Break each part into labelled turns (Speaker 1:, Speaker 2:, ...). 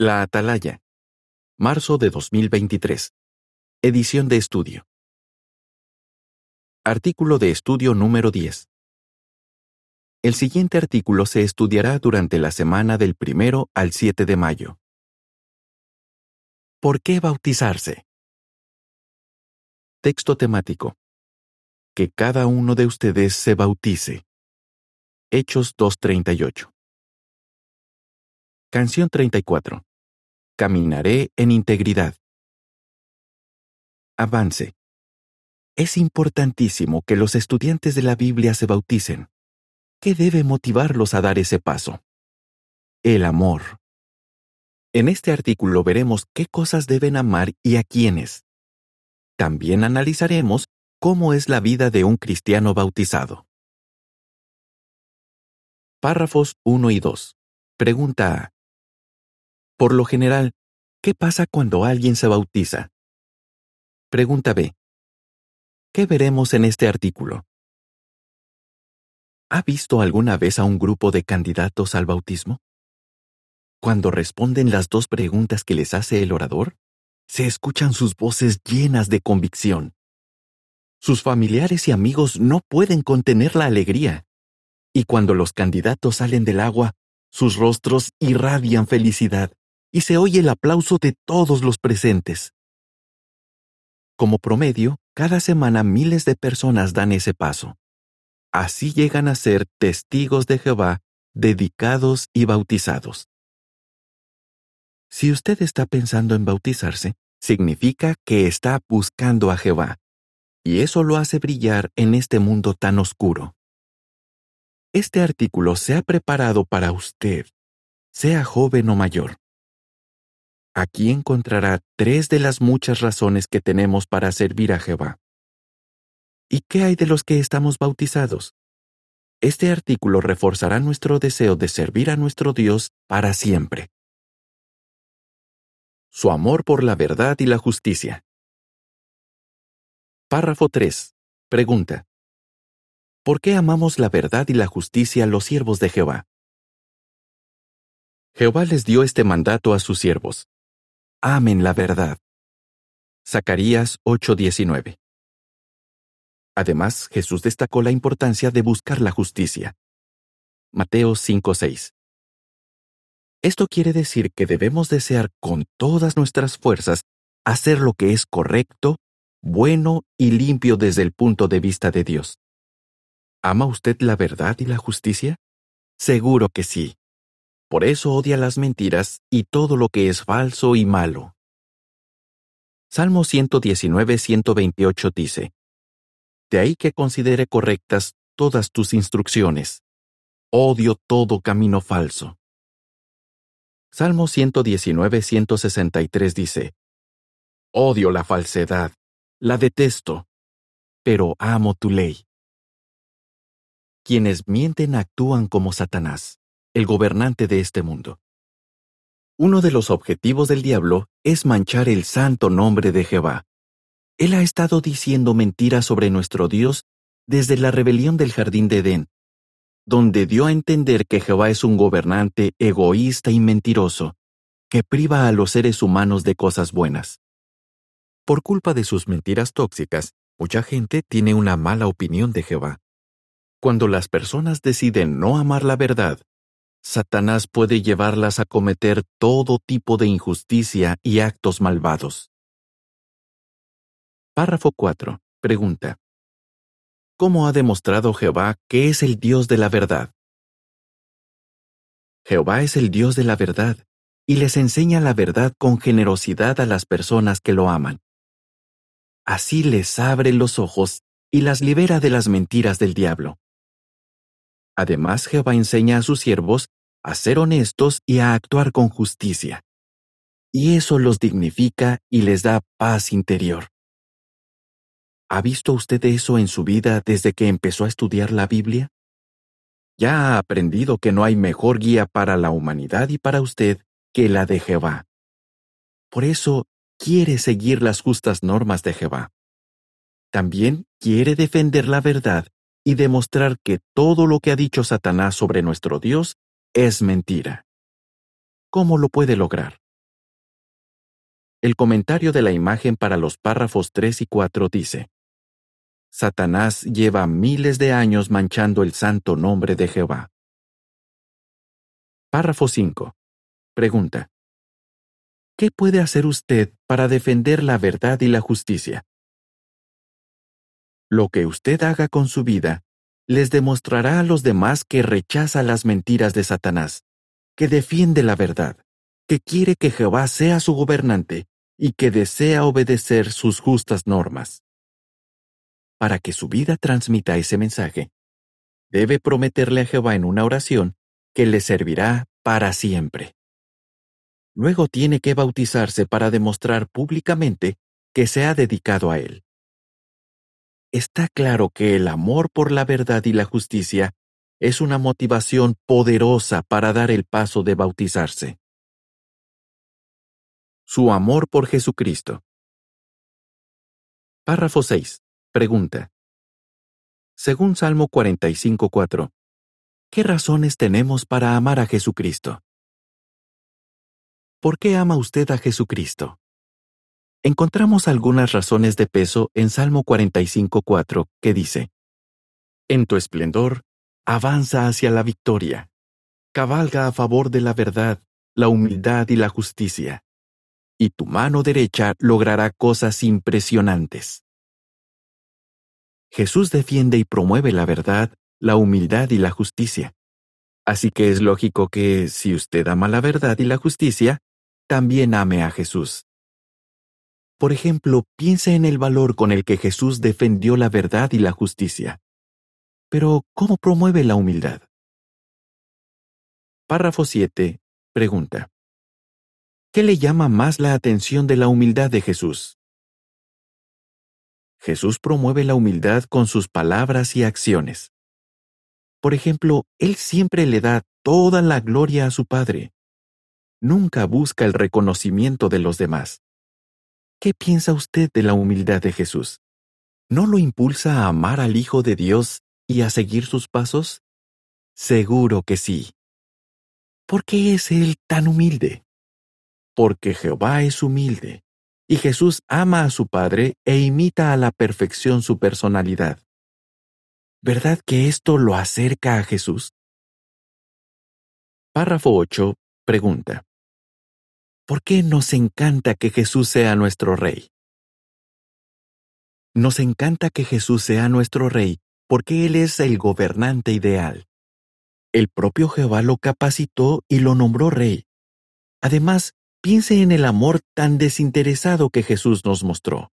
Speaker 1: La Atalaya. Marzo de 2023. Edición de estudio. Artículo de estudio número 10. El siguiente artículo se estudiará durante la semana del primero al 7 de mayo. ¿Por qué bautizarse? Texto temático. Que cada uno de ustedes se bautice. Hechos 2.38. Canción 34. Caminaré en integridad. Avance. Es importantísimo que los estudiantes de la Biblia se bauticen. ¿Qué debe motivarlos a dar ese paso? El amor. En este artículo veremos qué cosas deben amar y a quiénes. También analizaremos cómo es la vida de un cristiano bautizado. Párrafos 1 y 2. Pregunta A. Por lo general, ¿qué pasa cuando alguien se bautiza? Pregunta B. ¿Qué veremos en este artículo? ¿Ha visto alguna vez a un grupo de candidatos al bautismo? Cuando responden las dos preguntas que les hace el orador, se escuchan sus voces llenas de convicción. Sus familiares y amigos no pueden contener la alegría. Y cuando los candidatos salen del agua, sus rostros irradian felicidad y se oye el aplauso de todos los presentes. Como promedio, cada semana miles de personas dan ese paso. Así llegan a ser testigos de Jehová, dedicados y bautizados. Si usted está pensando en bautizarse, significa que está buscando a Jehová, y eso lo hace brillar en este mundo tan oscuro. Este artículo se ha preparado para usted, sea joven o mayor. Aquí encontrará tres de las muchas razones que tenemos para servir a Jehová. ¿Y qué hay de los que estamos bautizados? Este artículo reforzará nuestro deseo de servir a nuestro Dios para siempre. Su amor por la verdad y la justicia. Párrafo 3. Pregunta. ¿Por qué amamos la verdad y la justicia los siervos de Jehová? Jehová les dio este mandato a sus siervos amen la verdad. Zacarías 8:19. Además, Jesús destacó la importancia de buscar la justicia. Mateo 5:6. Esto quiere decir que debemos desear con todas nuestras fuerzas hacer lo que es correcto, bueno y limpio desde el punto de vista de Dios. ¿Ama usted la verdad y la justicia? Seguro que sí. Por eso odia las mentiras y todo lo que es falso y malo. Salmo 119-128 dice, De ahí que considere correctas todas tus instrucciones. Odio todo camino falso. Salmo 119-163 dice, Odio la falsedad, la detesto, pero amo tu ley. Quienes mienten actúan como Satanás el gobernante de este mundo. Uno de los objetivos del diablo es manchar el santo nombre de Jehová. Él ha estado diciendo mentiras sobre nuestro Dios desde la rebelión del jardín de Edén, donde dio a entender que Jehová es un gobernante egoísta y mentiroso, que priva a los seres humanos de cosas buenas. Por culpa de sus mentiras tóxicas, mucha gente tiene una mala opinión de Jehová. Cuando las personas deciden no amar la verdad, Satanás puede llevarlas a cometer todo tipo de injusticia y actos malvados. Párrafo 4. Pregunta. ¿Cómo ha demostrado Jehová que es el Dios de la verdad? Jehová es el Dios de la verdad y les enseña la verdad con generosidad a las personas que lo aman. Así les abre los ojos y las libera de las mentiras del diablo. Además, Jehová enseña a sus siervos a ser honestos y a actuar con justicia. Y eso los dignifica y les da paz interior. ¿Ha visto usted eso en su vida desde que empezó a estudiar la Biblia? Ya ha aprendido que no hay mejor guía para la humanidad y para usted que la de Jehová. Por eso quiere seguir las justas normas de Jehová. También quiere defender la verdad y demostrar que todo lo que ha dicho Satanás sobre nuestro Dios es mentira. ¿Cómo lo puede lograr? el comentario de la imagen para los párrafos 3 y 4 dice, Satanás lleva miles de años manchando el santo nombre de Jehová. Párrafo 5. Pregunta. ¿Qué puede hacer usted para defender la verdad y la justicia? Lo que usted haga con su vida les demostrará a los demás que rechaza las mentiras de Satanás, que defiende la verdad, que quiere que Jehová sea su gobernante y que desea obedecer sus justas normas. Para que su vida transmita ese mensaje, debe prometerle a Jehová en una oración que le servirá para siempre. Luego tiene que bautizarse para demostrar públicamente que se ha dedicado a Él. Está claro que el amor por la verdad y la justicia es una motivación poderosa para dar el paso de bautizarse. Su amor por Jesucristo. Párrafo 6. Pregunta. Según Salmo 45.4, ¿qué razones tenemos para amar a Jesucristo? ¿Por qué ama usted a Jesucristo? Encontramos algunas razones de peso en Salmo 45.4, que dice, En tu esplendor, avanza hacia la victoria, cabalga a favor de la verdad, la humildad y la justicia, y tu mano derecha logrará cosas impresionantes. Jesús defiende y promueve la verdad, la humildad y la justicia. Así que es lógico que, si usted ama la verdad y la justicia, también ame a Jesús. Por ejemplo, piense en el valor con el que Jesús defendió la verdad y la justicia. Pero, ¿cómo promueve la humildad? Párrafo 7. Pregunta. ¿Qué le llama más la atención de la humildad de Jesús? Jesús promueve la humildad con sus palabras y acciones. Por ejemplo, Él siempre le da toda la gloria a su Padre nunca busca el reconocimiento de los demás. ¿Qué piensa usted de la humildad de Jesús? ¿No lo impulsa a amar al Hijo de Dios y a seguir sus pasos? Seguro que sí. ¿Por qué es Él tan humilde? Porque Jehová es humilde, y Jesús ama a su Padre e imita a la perfección su personalidad. ¿Verdad que esto lo acerca a Jesús? Párrafo 8. Pregunta. ¿Por qué nos encanta que Jesús sea nuestro Rey? Nos encanta que Jesús sea nuestro Rey porque Él es el gobernante ideal. El propio Jehová lo capacitó y lo nombró Rey. Además, piense en el amor tan desinteresado que Jesús nos mostró.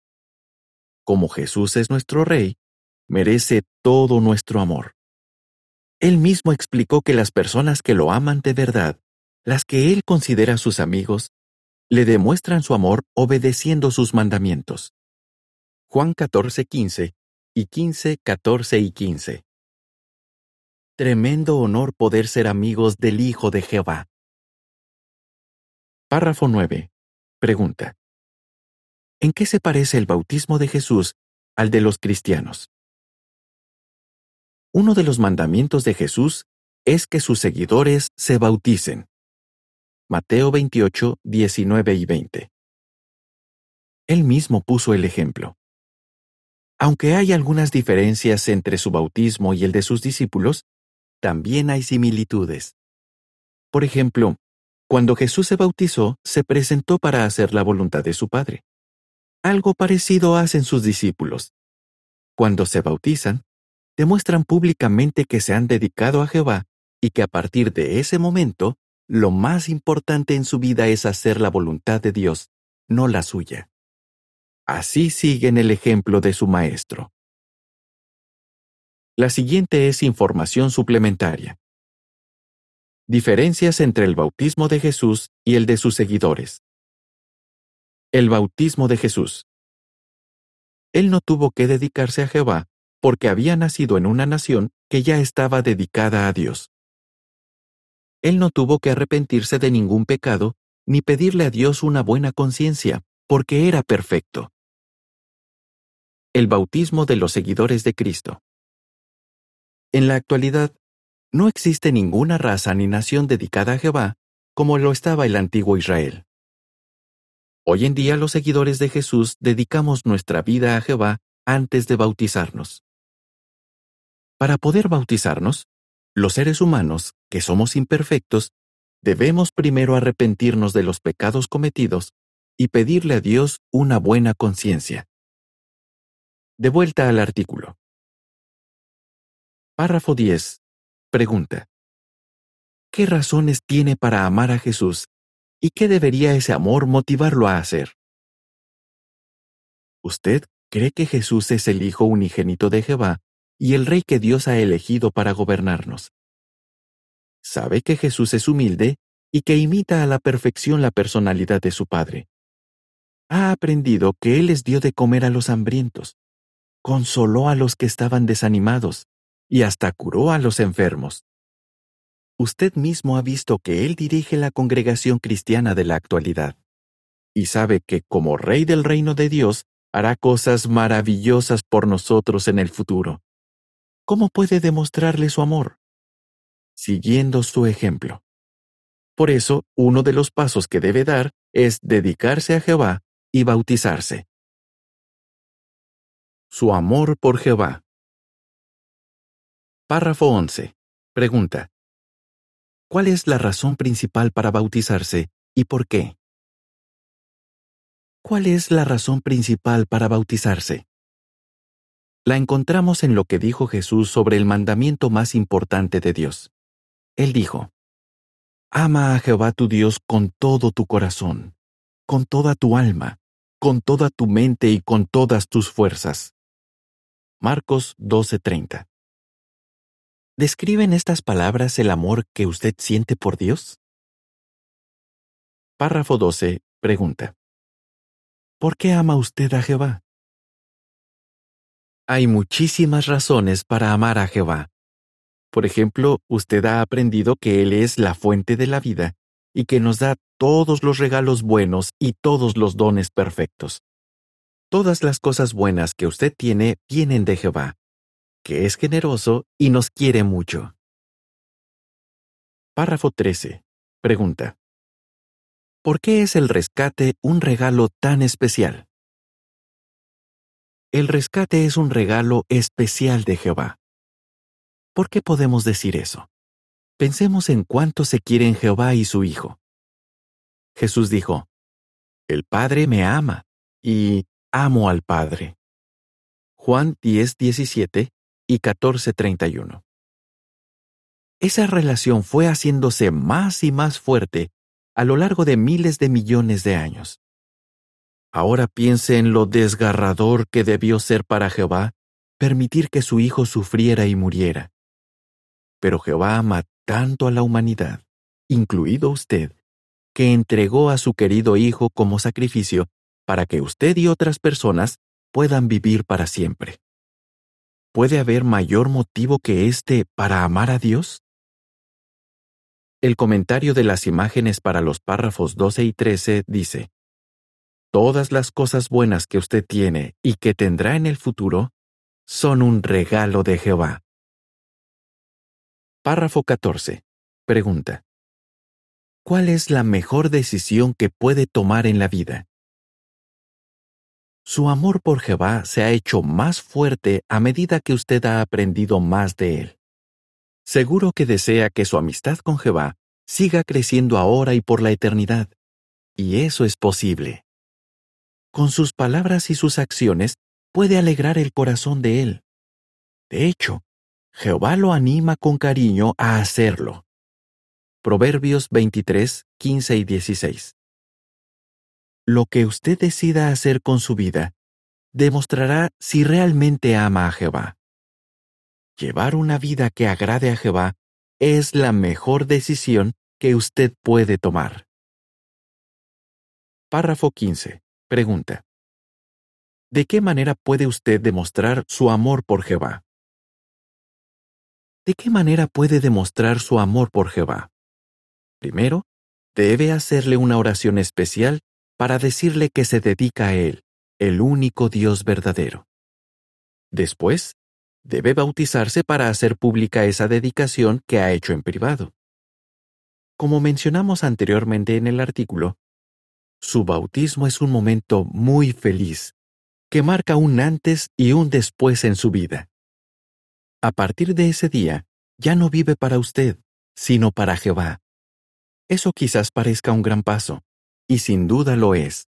Speaker 1: Como Jesús es nuestro Rey, merece todo nuestro amor. Él mismo explicó que las personas que lo aman de verdad, las que Él considera sus amigos, le demuestran su amor obedeciendo sus mandamientos. Juan 14, 15 y 15, 14 y 15. Tremendo honor poder ser amigos del Hijo de Jehová. Párrafo 9. Pregunta. ¿En qué se parece el bautismo de Jesús al de los cristianos? Uno de los mandamientos de Jesús es que sus seguidores se bauticen. Mateo 28, 19 y 20. Él mismo puso el ejemplo. Aunque hay algunas diferencias entre su bautismo y el de sus discípulos, también hay similitudes. Por ejemplo, cuando Jesús se bautizó, se presentó para hacer la voluntad de su Padre. Algo parecido hacen sus discípulos. Cuando se bautizan, demuestran públicamente que se han dedicado a Jehová y que a partir de ese momento lo más importante en su vida es hacer la voluntad de Dios, no la suya. Así siguen el ejemplo de su maestro. La siguiente es información suplementaria. Diferencias entre el bautismo de Jesús y el de sus seguidores. El bautismo de Jesús. Él no tuvo que dedicarse a Jehová porque había nacido en una nación que ya estaba dedicada a Dios. Él no tuvo que arrepentirse de ningún pecado ni pedirle a Dios una buena conciencia, porque era perfecto. El bautismo de los seguidores de Cristo. En la actualidad, no existe ninguna raza ni nación dedicada a Jehová como lo estaba el antiguo Israel. Hoy en día los seguidores de Jesús dedicamos nuestra vida a Jehová antes de bautizarnos. Para poder bautizarnos, los seres humanos, que somos imperfectos, debemos primero arrepentirnos de los pecados cometidos y pedirle a Dios una buena conciencia. De vuelta al artículo. Párrafo 10. Pregunta. ¿Qué razones tiene para amar a Jesús ¿Y qué debería ese amor motivarlo a hacer? ¿Usted cree que Jesús es el Hijo unigénito de Jehová y el Rey que Dios ha elegido para gobernarnos? ¿Sabe que Jesús es humilde y que imita a la perfección la personalidad de su Padre? Ha aprendido que Él les dio de comer a los hambrientos, consoló a los que estaban desanimados y hasta curó a los enfermos usted mismo ha visto que Él dirige la congregación cristiana de la actualidad, y sabe que como Rey del reino de Dios hará cosas maravillosas por nosotros en el futuro. ¿Cómo puede demostrarle su amor? Siguiendo su ejemplo. Por eso, uno de los pasos que debe dar es dedicarse a Jehová y bautizarse. Su amor por Jehová. Párrafo 11. Pregunta. ¿Cuál es la razón principal para bautizarse y por qué? ¿Cuál es la razón principal para bautizarse? La encontramos en lo que dijo Jesús sobre el mandamiento más importante de Dios. Él dijo, Ama a Jehová tu Dios con todo tu corazón, con toda tu alma, con toda tu mente y con todas tus fuerzas. Marcos 12:30 ¿Describen estas palabras el amor que usted siente por Dios? Párrafo 12. Pregunta. ¿Por qué ama usted a Jehová? Hay muchísimas razones para amar a Jehová. Por ejemplo, usted ha aprendido que Él es la fuente de la vida y que nos da todos los regalos buenos y todos los dones perfectos. Todas las cosas buenas que usted tiene vienen de Jehová que es generoso y nos quiere mucho. Párrafo 13. Pregunta. ¿Por qué es el rescate un regalo tan especial? El rescate es un regalo especial de Jehová. ¿Por qué podemos decir eso? Pensemos en cuánto se quieren Jehová y su Hijo. Jesús dijo, El Padre me ama, y amo al Padre. Juan 10, 17 y 1431. Esa relación fue haciéndose más y más fuerte a lo largo de miles de millones de años. Ahora piense en lo desgarrador que debió ser para Jehová permitir que su hijo sufriera y muriera. Pero Jehová ama tanto a la humanidad, incluido usted, que entregó a su querido hijo como sacrificio para que usted y otras personas puedan vivir para siempre. ¿Puede haber mayor motivo que este para amar a Dios? El comentario de las imágenes para los párrafos 12 y 13 dice, Todas las cosas buenas que usted tiene y que tendrá en el futuro son un regalo de Jehová. Párrafo 14. Pregunta. ¿Cuál es la mejor decisión que puede tomar en la vida? Su amor por Jehová se ha hecho más fuerte a medida que usted ha aprendido más de él. Seguro que desea que su amistad con Jehová siga creciendo ahora y por la eternidad. Y eso es posible. Con sus palabras y sus acciones puede alegrar el corazón de él. De hecho, Jehová lo anima con cariño a hacerlo. Proverbios 23, 15 y 16 lo que usted decida hacer con su vida demostrará si realmente ama a Jehová. Llevar una vida que agrade a Jehová es la mejor decisión que usted puede tomar. Párrafo 15. Pregunta. ¿De qué manera puede usted demostrar su amor por Jehová? ¿De qué manera puede demostrar su amor por Jehová? Primero, debe hacerle una oración especial para decirle que se dedica a Él, el único Dios verdadero. Después, debe bautizarse para hacer pública esa dedicación que ha hecho en privado. Como mencionamos anteriormente en el artículo, Su bautismo es un momento muy feliz, que marca un antes y un después en su vida. A partir de ese día, ya no vive para usted, sino para Jehová. Eso quizás parezca un gran paso, y sin duda lo es,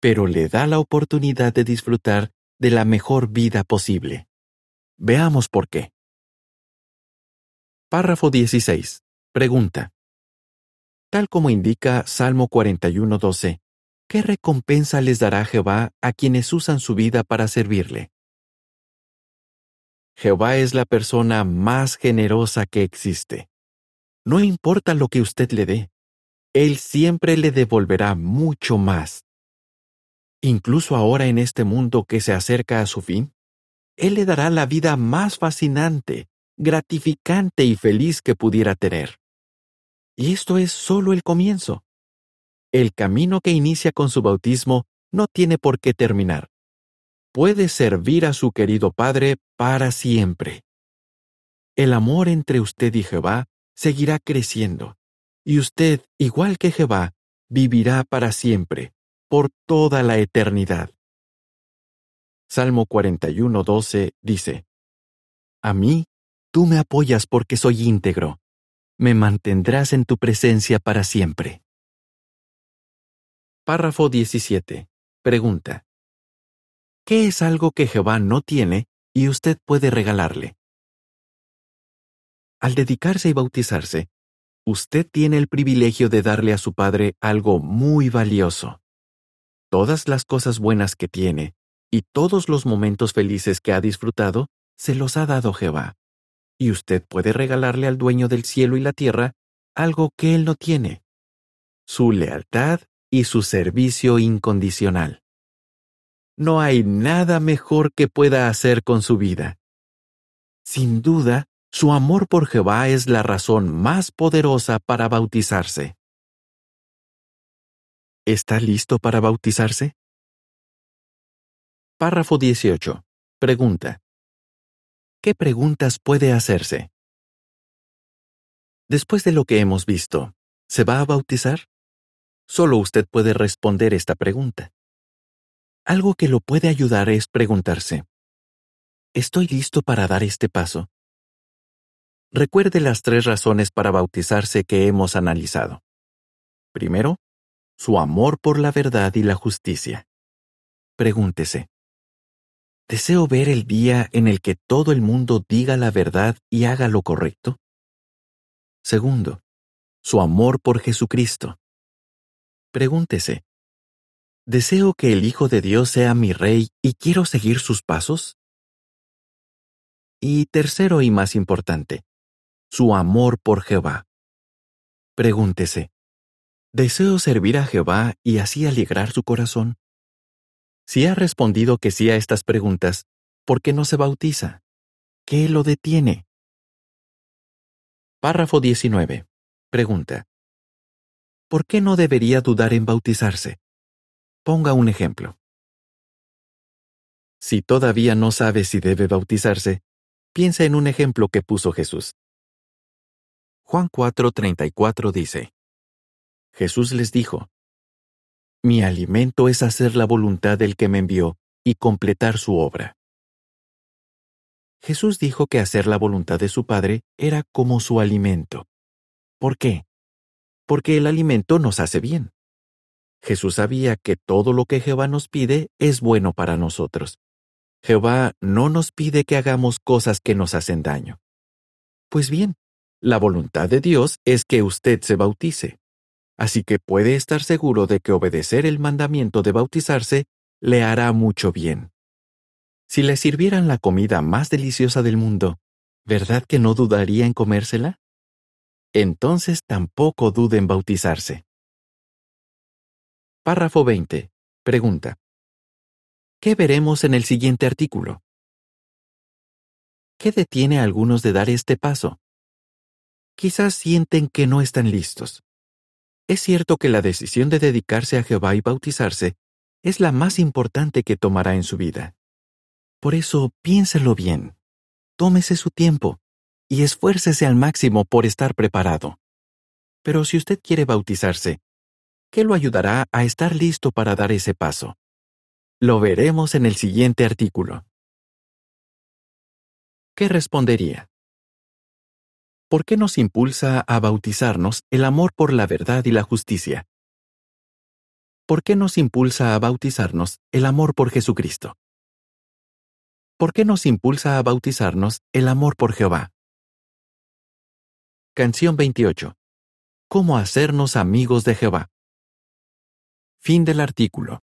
Speaker 1: pero le da la oportunidad de disfrutar de la mejor vida posible. Veamos por qué. Párrafo 16. Pregunta. Tal como indica Salmo 41.12, ¿qué recompensa les dará Jehová a quienes usan su vida para servirle? Jehová es la persona más generosa que existe. No importa lo que usted le dé, Él siempre le devolverá mucho más. Incluso ahora en este mundo que se acerca a su fin, Él le dará la vida más fascinante, gratificante y feliz que pudiera tener. Y esto es solo el comienzo. El camino que inicia con su bautismo no tiene por qué terminar. Puede servir a su querido Padre para siempre. El amor entre usted y Jehová seguirá creciendo, y usted, igual que Jehová, vivirá para siempre, por toda la eternidad. Salmo 41.12 dice, A mí, tú me apoyas porque soy íntegro, me mantendrás en tu presencia para siempre. Párrafo 17. Pregunta. ¿Qué es algo que Jehová no tiene y usted puede regalarle? Al dedicarse y bautizarse, usted tiene el privilegio de darle a su Padre algo muy valioso. Todas las cosas buenas que tiene y todos los momentos felices que ha disfrutado, se los ha dado Jehová y usted puede regalarle al dueño del cielo y la tierra algo que él no tiene, su lealtad y su servicio incondicional. No hay nada mejor que pueda hacer con su vida. Sin duda, su amor por Jehová es la razón más poderosa para bautizarse. ¿Está listo para bautizarse? Párrafo 18. Pregunta. ¿qué preguntas puede hacerse? Después de lo que hemos visto, ¿se va a bautizar? Solo usted puede responder esta pregunta. Algo que lo puede ayudar es preguntarse, ¿estoy listo para dar este paso? Recuerde las tres razones para bautizarse que hemos analizado. Primero, su amor por la verdad y la justicia. Pregúntese, ¿Deseo ver el día en el que todo el mundo diga la verdad y haga lo correcto? Segundo, su amor por Jesucristo. Pregúntese, ¿deseo que el Hijo de Dios sea mi Rey y quiero seguir sus pasos? Y tercero y más importante, su amor por Jehová. Pregúntese, ¿deseo servir a Jehová y así alegrar su corazón? Si ha respondido que sí a estas preguntas, ¿por qué no se bautiza? ¿Qué lo detiene? Párrafo 19. Pregunta. ¿Por qué no debería dudar en bautizarse? Ponga un ejemplo. Si todavía no sabe si debe bautizarse, piensa en un ejemplo que puso Jesús. Juan 4:34 dice, Jesús les dijo, mi alimento es hacer la voluntad del que me envió y completar su obra. Jesús dijo que hacer la voluntad de su Padre era como su alimento. ¿Por qué? Porque el alimento nos hace bien. Jesús sabía que todo lo que Jehová nos pide es bueno para nosotros. Jehová no nos pide que hagamos cosas que nos hacen daño. Pues bien, la voluntad de Dios es que usted se bautice así que puede estar seguro de que obedecer el mandamiento de bautizarse le hará mucho bien. Si le sirvieran la comida más deliciosa del mundo, ¿verdad que no dudaría en comérsela? Entonces tampoco dude en bautizarse. Párrafo 20. Pregunta. ¿Qué veremos en el siguiente artículo? ¿Qué detiene a algunos de dar este paso? Quizás sienten que no están listos. Es cierto que la decisión de dedicarse a Jehová y bautizarse es la más importante que tomará en su vida. Por eso piénselo bien, tómese su tiempo y esfuércese al máximo por estar preparado. Pero si usted quiere bautizarse, ¿Qué lo ayudará a estar listo para dar ese paso? Lo veremos en el siguiente artículo. ¿Qué respondería? ¿Por qué nos impulsa a bautizarnos el amor por la verdad y la justicia? ¿Por qué nos impulsa a bautizarnos el amor por Jesucristo? ¿Por qué nos impulsa a bautizarnos el amor por Jehová? Canción 28. ¿Cómo hacernos amigos de Jehová? Fin del artículo.